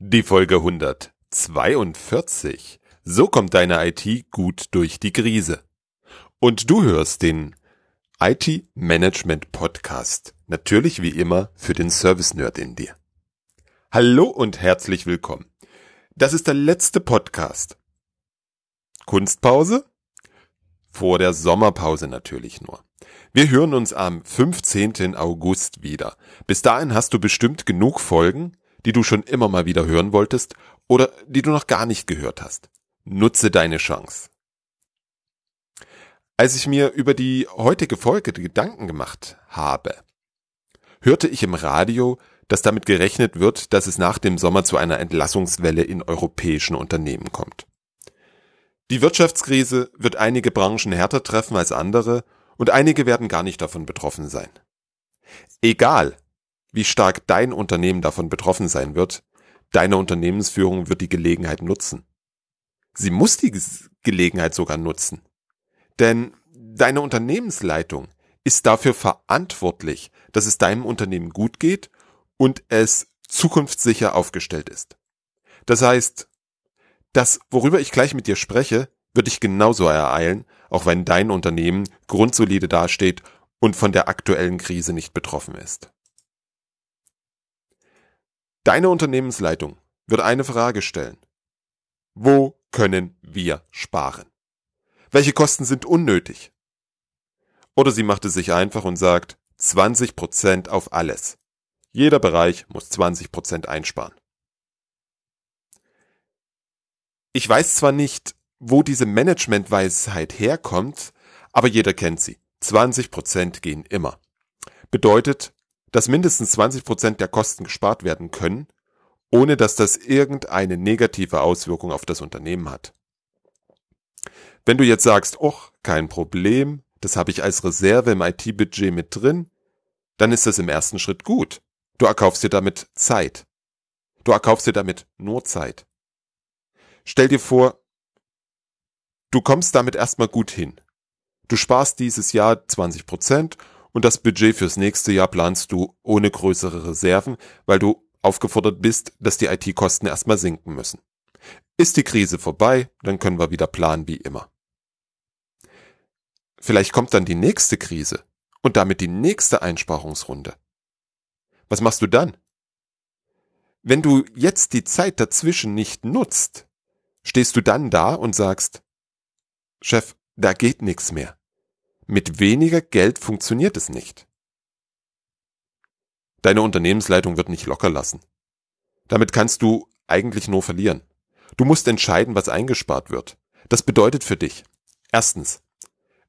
Die Folge 142. So kommt deine IT gut durch die Krise. Und du hörst den IT Management Podcast. Natürlich wie immer für den Service Nerd in dir. Hallo und herzlich willkommen. Das ist der letzte Podcast. Kunstpause? Vor der Sommerpause natürlich nur. Wir hören uns am 15. August wieder. Bis dahin hast du bestimmt genug Folgen, die du schon immer mal wieder hören wolltest oder die du noch gar nicht gehört hast. Nutze deine Chance. Als ich mir über die heutige Folge Gedanken gemacht habe, hörte ich im Radio, dass damit gerechnet wird, dass es nach dem Sommer zu einer Entlassungswelle in europäischen Unternehmen kommt. Die Wirtschaftskrise wird einige Branchen härter treffen als andere und einige werden gar nicht davon betroffen sein. Egal, wie stark dein Unternehmen davon betroffen sein wird, deine Unternehmensführung wird die Gelegenheit nutzen. Sie muss die Gelegenheit sogar nutzen. Denn deine Unternehmensleitung ist dafür verantwortlich, dass es deinem Unternehmen gut geht und es zukunftssicher aufgestellt ist. Das heißt, das, worüber ich gleich mit dir spreche, wird dich genauso ereilen, auch wenn dein Unternehmen grundsolide dasteht und von der aktuellen Krise nicht betroffen ist. Deine Unternehmensleitung wird eine Frage stellen. Wo können wir sparen? Welche Kosten sind unnötig? Oder sie macht es sich einfach und sagt 20 Prozent auf alles. Jeder Bereich muss 20 Prozent einsparen. Ich weiß zwar nicht, wo diese Managementweisheit herkommt, aber jeder kennt sie. 20 Prozent gehen immer. Bedeutet, dass mindestens 20 Prozent der Kosten gespart werden können, ohne dass das irgendeine negative Auswirkung auf das Unternehmen hat. Wenn du jetzt sagst, och, kein Problem, das habe ich als Reserve im IT-Budget mit drin, dann ist das im ersten Schritt gut. Du erkaufst dir damit Zeit. Du erkaufst dir damit nur Zeit. Stell dir vor, du kommst damit erstmal gut hin. Du sparst dieses Jahr 20 Prozent und das Budget fürs nächste Jahr planst du ohne größere Reserven, weil du aufgefordert bist, dass die IT-Kosten erstmal sinken müssen. Ist die Krise vorbei, dann können wir wieder planen wie immer. Vielleicht kommt dann die nächste Krise und damit die nächste Einsparungsrunde. Was machst du dann? Wenn du jetzt die Zeit dazwischen nicht nutzt, stehst du dann da und sagst, Chef, da geht nichts mehr. Mit weniger Geld funktioniert es nicht. Deine Unternehmensleitung wird nicht locker lassen. Damit kannst du eigentlich nur verlieren. Du musst entscheiden, was eingespart wird. Das bedeutet für dich. Erstens,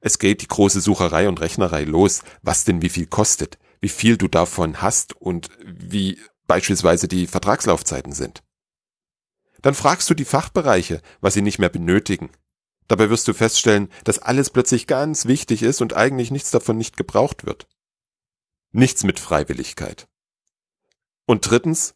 es geht die große Sucherei und Rechnerei los, was denn wie viel kostet, wie viel du davon hast und wie beispielsweise die Vertragslaufzeiten sind. Dann fragst du die Fachbereiche, was sie nicht mehr benötigen. Dabei wirst du feststellen, dass alles plötzlich ganz wichtig ist und eigentlich nichts davon nicht gebraucht wird. Nichts mit Freiwilligkeit. Und drittens,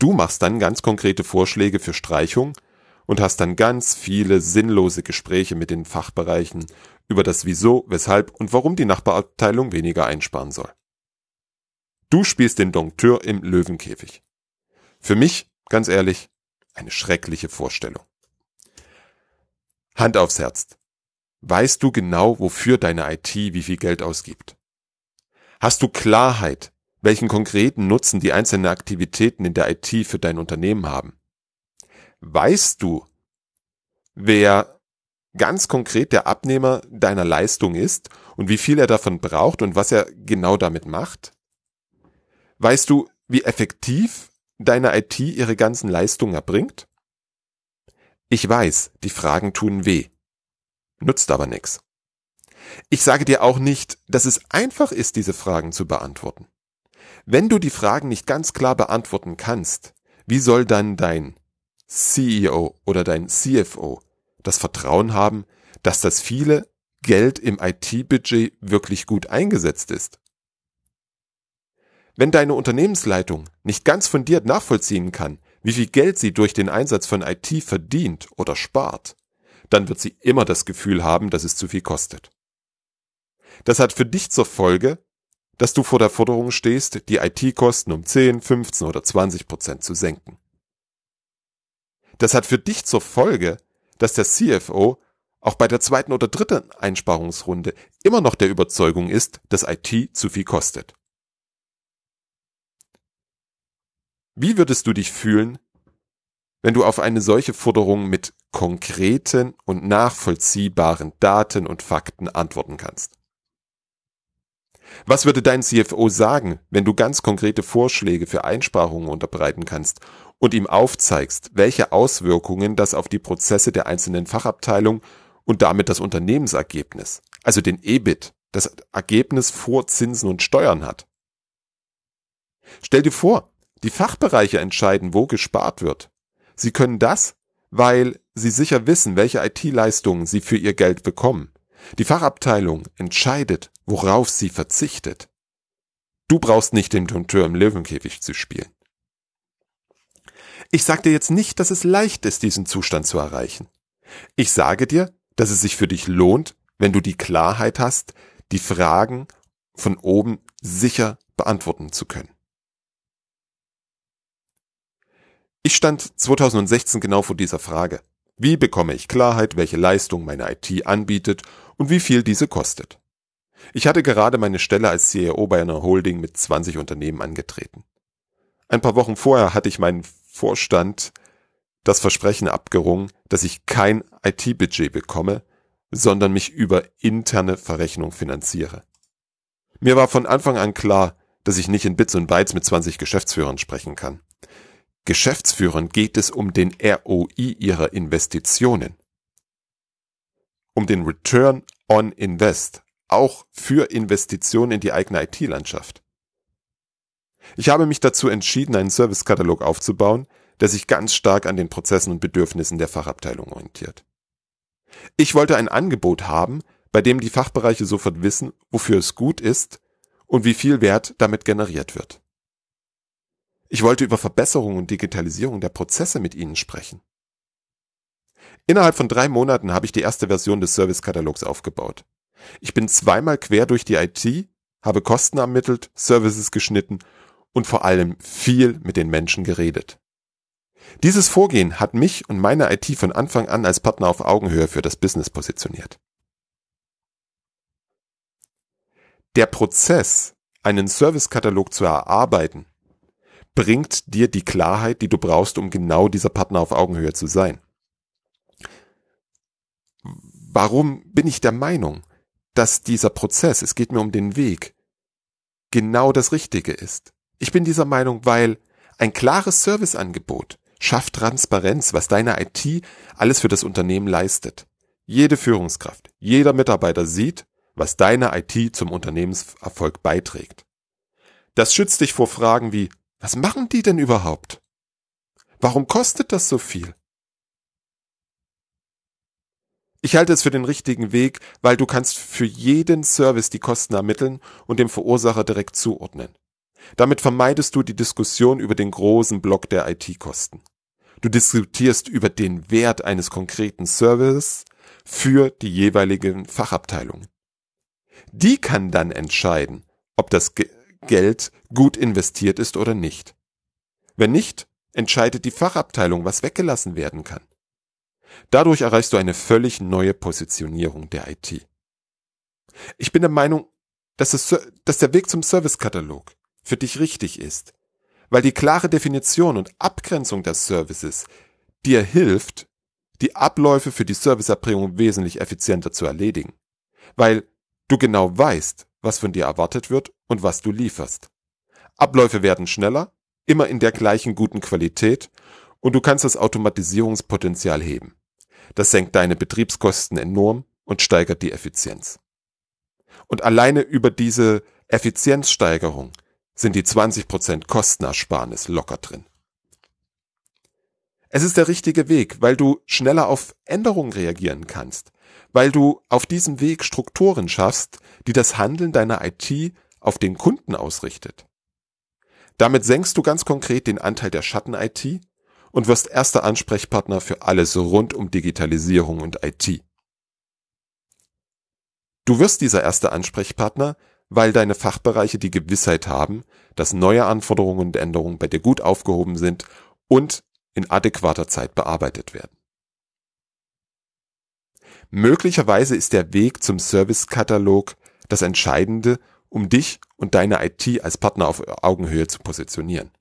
du machst dann ganz konkrete Vorschläge für Streichung und hast dann ganz viele sinnlose Gespräche mit den Fachbereichen über das Wieso, weshalb und warum die Nachbarabteilung weniger einsparen soll. Du spielst den Dompteur im Löwenkäfig. Für mich, ganz ehrlich, eine schreckliche Vorstellung. Hand aufs Herz. Weißt du genau, wofür deine IT wie viel Geld ausgibt? Hast du Klarheit, welchen konkreten Nutzen die einzelnen Aktivitäten in der IT für dein Unternehmen haben? Weißt du, wer ganz konkret der Abnehmer deiner Leistung ist und wie viel er davon braucht und was er genau damit macht? Weißt du, wie effektiv deine IT ihre ganzen Leistungen erbringt? Ich weiß, die Fragen tun weh. Nutzt aber nix. Ich sage dir auch nicht, dass es einfach ist, diese Fragen zu beantworten. Wenn du die Fragen nicht ganz klar beantworten kannst, wie soll dann dein CEO oder dein CFO das Vertrauen haben, dass das viele Geld im IT-Budget wirklich gut eingesetzt ist? Wenn deine Unternehmensleitung nicht ganz fundiert nachvollziehen kann, wie viel Geld sie durch den Einsatz von IT verdient oder spart, dann wird sie immer das Gefühl haben, dass es zu viel kostet. Das hat für dich zur Folge, dass du vor der Forderung stehst, die IT-Kosten um 10, 15 oder 20 Prozent zu senken. Das hat für dich zur Folge, dass der CFO auch bei der zweiten oder dritten Einsparungsrunde immer noch der Überzeugung ist, dass IT zu viel kostet. Wie würdest du dich fühlen, wenn du auf eine solche Forderung mit konkreten und nachvollziehbaren Daten und Fakten antworten kannst? Was würde dein CFO sagen, wenn du ganz konkrete Vorschläge für Einsparungen unterbreiten kannst und ihm aufzeigst, welche Auswirkungen das auf die Prozesse der einzelnen Fachabteilung und damit das Unternehmensergebnis, also den EBIT, das Ergebnis vor Zinsen und Steuern hat? Stell dir vor, die Fachbereiche entscheiden, wo gespart wird. Sie können das, weil sie sicher wissen, welche IT-Leistungen sie für ihr Geld bekommen. Die Fachabteilung entscheidet, worauf sie verzichtet. Du brauchst nicht den Tonteur im Löwenkäfig zu spielen. Ich sage dir jetzt nicht, dass es leicht ist, diesen Zustand zu erreichen. Ich sage dir, dass es sich für dich lohnt, wenn du die Klarheit hast, die Fragen von oben sicher beantworten zu können. Ich stand 2016 genau vor dieser Frage. Wie bekomme ich Klarheit, welche Leistung meine IT anbietet und wie viel diese kostet? Ich hatte gerade meine Stelle als CEO bei einer Holding mit 20 Unternehmen angetreten. Ein paar Wochen vorher hatte ich meinen Vorstand das Versprechen abgerungen, dass ich kein IT-Budget bekomme, sondern mich über interne Verrechnung finanziere. Mir war von Anfang an klar, dass ich nicht in Bits und Bytes mit 20 Geschäftsführern sprechen kann. Geschäftsführern geht es um den ROI ihrer Investitionen. Um den Return on Invest, auch für Investitionen in die eigene IT-Landschaft. Ich habe mich dazu entschieden, einen Servicekatalog aufzubauen, der sich ganz stark an den Prozessen und Bedürfnissen der Fachabteilung orientiert. Ich wollte ein Angebot haben, bei dem die Fachbereiche sofort wissen, wofür es gut ist und wie viel Wert damit generiert wird. Ich wollte über Verbesserung und Digitalisierung der Prozesse mit Ihnen sprechen. Innerhalb von drei Monaten habe ich die erste Version des Servicekatalogs aufgebaut. Ich bin zweimal quer durch die IT, habe Kosten ermittelt, Services geschnitten und vor allem viel mit den Menschen geredet. Dieses Vorgehen hat mich und meine IT von Anfang an als Partner auf Augenhöhe für das Business positioniert. Der Prozess, einen Servicekatalog zu erarbeiten, bringt dir die Klarheit, die du brauchst, um genau dieser Partner auf Augenhöhe zu sein. Warum bin ich der Meinung, dass dieser Prozess, es geht mir um den Weg, genau das Richtige ist? Ich bin dieser Meinung, weil ein klares Serviceangebot schafft Transparenz, was deine IT alles für das Unternehmen leistet. Jede Führungskraft, jeder Mitarbeiter sieht, was deine IT zum Unternehmenserfolg beiträgt. Das schützt dich vor Fragen wie, was machen die denn überhaupt? Warum kostet das so viel? Ich halte es für den richtigen Weg, weil du kannst für jeden Service die Kosten ermitteln und dem Verursacher direkt zuordnen. Damit vermeidest du die Diskussion über den großen Block der IT-Kosten. Du diskutierst über den Wert eines konkreten Services für die jeweiligen Fachabteilungen. Die kann dann entscheiden, ob das Geld gut investiert ist oder nicht. Wenn nicht, entscheidet die Fachabteilung, was weggelassen werden kann. Dadurch erreichst du eine völlig neue Positionierung der IT. Ich bin der Meinung, dass, es, dass der Weg zum Servicekatalog für dich richtig ist, weil die klare Definition und Abgrenzung der Services dir hilft, die Abläufe für die Serviceerbringung wesentlich effizienter zu erledigen, weil du genau weißt, was von dir erwartet wird und was du lieferst. Abläufe werden schneller, immer in der gleichen guten Qualität und du kannst das Automatisierungspotenzial heben. Das senkt deine Betriebskosten enorm und steigert die Effizienz. Und alleine über diese Effizienzsteigerung sind die 20% Kostenersparnis locker drin. Es ist der richtige Weg, weil du schneller auf Änderungen reagieren kannst, weil du auf diesem Weg Strukturen schaffst, die das Handeln deiner IT auf den Kunden ausrichtet. Damit senkst du ganz konkret den Anteil der Schatten-IT und wirst erster Ansprechpartner für alles rund um Digitalisierung und IT. Du wirst dieser erste Ansprechpartner, weil deine Fachbereiche die Gewissheit haben, dass neue Anforderungen und Änderungen bei dir gut aufgehoben sind und in adäquater Zeit bearbeitet werden. Möglicherweise ist der Weg zum Servicekatalog das Entscheidende, um dich und deine IT als Partner auf Augenhöhe zu positionieren.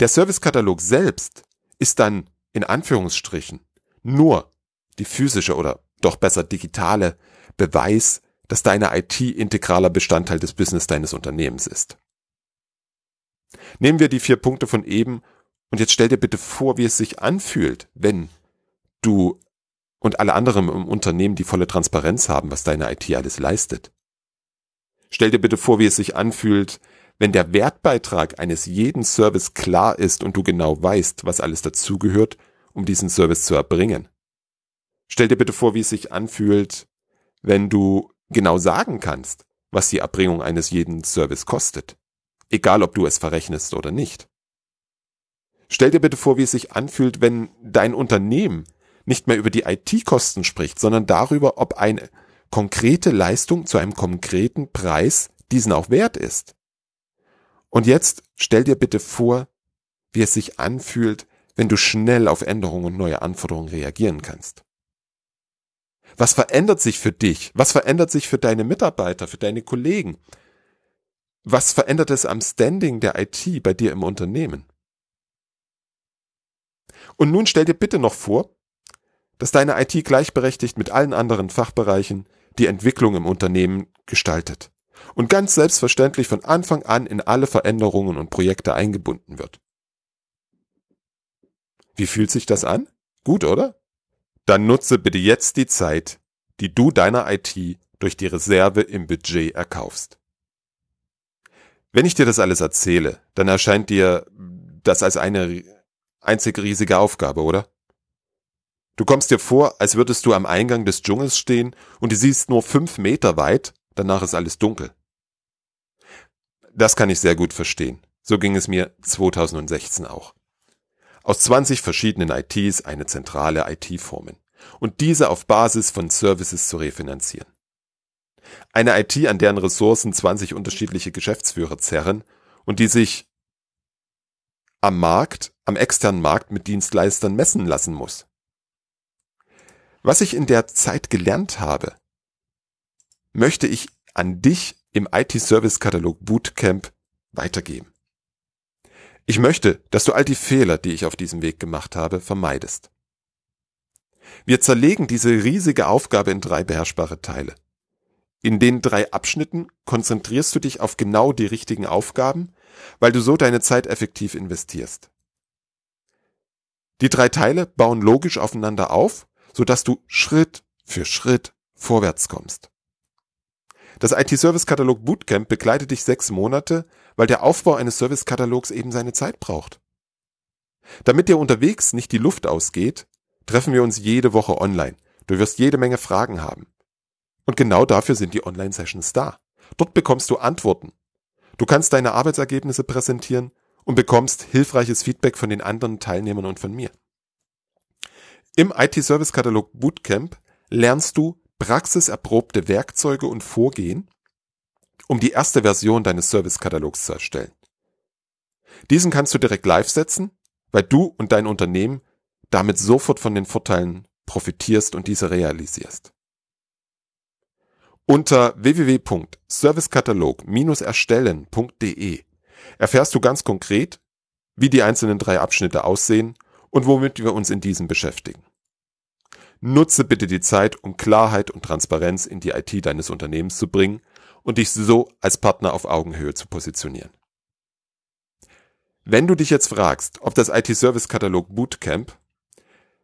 Der Servicekatalog selbst ist dann in Anführungsstrichen nur die physische oder doch besser digitale Beweis, dass deine IT integraler Bestandteil des Business deines Unternehmens ist. Nehmen wir die vier Punkte von eben und jetzt stell dir bitte vor, wie es sich anfühlt, wenn du und alle anderen im Unternehmen die volle Transparenz haben, was deine IT alles leistet. Stell dir bitte vor, wie es sich anfühlt, wenn der Wertbeitrag eines jeden Service klar ist und du genau weißt, was alles dazugehört, um diesen Service zu erbringen. Stell dir bitte vor, wie es sich anfühlt, wenn du genau sagen kannst, was die Erbringung eines jeden Service kostet. Egal, ob du es verrechnest oder nicht. Stell dir bitte vor, wie es sich anfühlt, wenn dein Unternehmen nicht mehr über die IT-Kosten spricht, sondern darüber, ob eine konkrete Leistung zu einem konkreten Preis diesen auch wert ist. Und jetzt stell dir bitte vor, wie es sich anfühlt, wenn du schnell auf Änderungen und neue Anforderungen reagieren kannst. Was verändert sich für dich? Was verändert sich für deine Mitarbeiter, für deine Kollegen? Was verändert es am Standing der IT bei dir im Unternehmen? Und nun stell dir bitte noch vor, dass deine IT gleichberechtigt mit allen anderen Fachbereichen die Entwicklung im Unternehmen gestaltet und ganz selbstverständlich von Anfang an in alle Veränderungen und Projekte eingebunden wird. Wie fühlt sich das an? Gut, oder? Dann nutze bitte jetzt die Zeit, die du deiner IT durch die Reserve im Budget erkaufst. Wenn ich dir das alles erzähle, dann erscheint dir das als eine einzig riesige Aufgabe, oder? Du kommst dir vor, als würdest du am Eingang des Dschungels stehen und du siehst nur fünf Meter weit, danach ist alles dunkel. Das kann ich sehr gut verstehen. So ging es mir 2016 auch. Aus 20 verschiedenen ITs eine zentrale IT formen und diese auf Basis von Services zu refinanzieren. Eine IT, an deren Ressourcen 20 unterschiedliche Geschäftsführer zerren und die sich am Markt, am externen Markt mit Dienstleistern messen lassen muss. Was ich in der Zeit gelernt habe, möchte ich an dich im IT-Service-Katalog Bootcamp weitergeben. Ich möchte, dass du all die Fehler, die ich auf diesem Weg gemacht habe, vermeidest. Wir zerlegen diese riesige Aufgabe in drei beherrschbare Teile. In den drei Abschnitten konzentrierst du dich auf genau die richtigen Aufgaben, weil du so deine Zeit effektiv investierst. Die drei Teile bauen logisch aufeinander auf, sodass du Schritt für Schritt vorwärts kommst. Das IT-Service-Katalog Bootcamp begleitet dich sechs Monate, weil der Aufbau eines Service-Katalogs eben seine Zeit braucht. Damit dir unterwegs nicht die Luft ausgeht, treffen wir uns jede Woche online. Du wirst jede Menge Fragen haben. Und genau dafür sind die Online-Sessions da. Dort bekommst du Antworten. Du kannst deine Arbeitsergebnisse präsentieren und bekommst hilfreiches Feedback von den anderen Teilnehmern und von mir. Im IT-Service-Katalog Bootcamp lernst du praxiserprobte Werkzeuge und Vorgehen, um die erste Version deines Service-Katalogs zu erstellen. Diesen kannst du direkt live setzen, weil du und dein Unternehmen damit sofort von den Vorteilen profitierst und diese realisierst. Unter www.servicekatalog-erstellen.de erfährst du ganz konkret, wie die einzelnen drei Abschnitte aussehen und womit wir uns in diesen beschäftigen. Nutze bitte die Zeit, um Klarheit und Transparenz in die IT deines Unternehmens zu bringen und dich so als Partner auf Augenhöhe zu positionieren. Wenn du dich jetzt fragst, ob das IT-Service-Katalog Bootcamp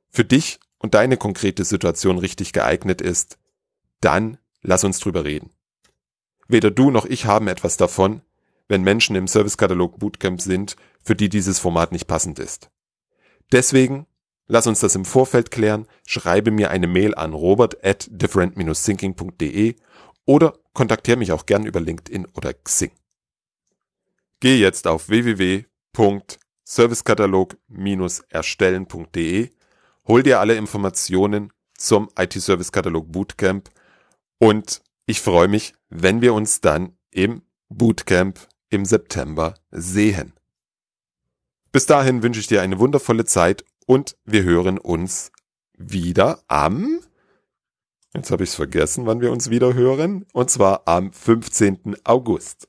für dich und deine konkrete Situation richtig geeignet ist, dann lass uns drüber reden. Weder du noch ich haben etwas davon, wenn Menschen im Service-Katalog Bootcamp sind, für die dieses Format nicht passend ist. Deswegen Lass uns das im Vorfeld klären. Schreibe mir eine Mail an robert at different-thinking.de oder kontaktiere mich auch gern über LinkedIn oder Xing. Geh jetzt auf www.servicekatalog-erstellen.de, hol dir alle Informationen zum IT-Service-Katalog Bootcamp und ich freue mich, wenn wir uns dann im Bootcamp im September sehen. Bis dahin wünsche ich dir eine wundervolle Zeit und wir hören uns wieder am Jetzt habe ich es vergessen, wann wir uns wieder hören. Und zwar am 15. August.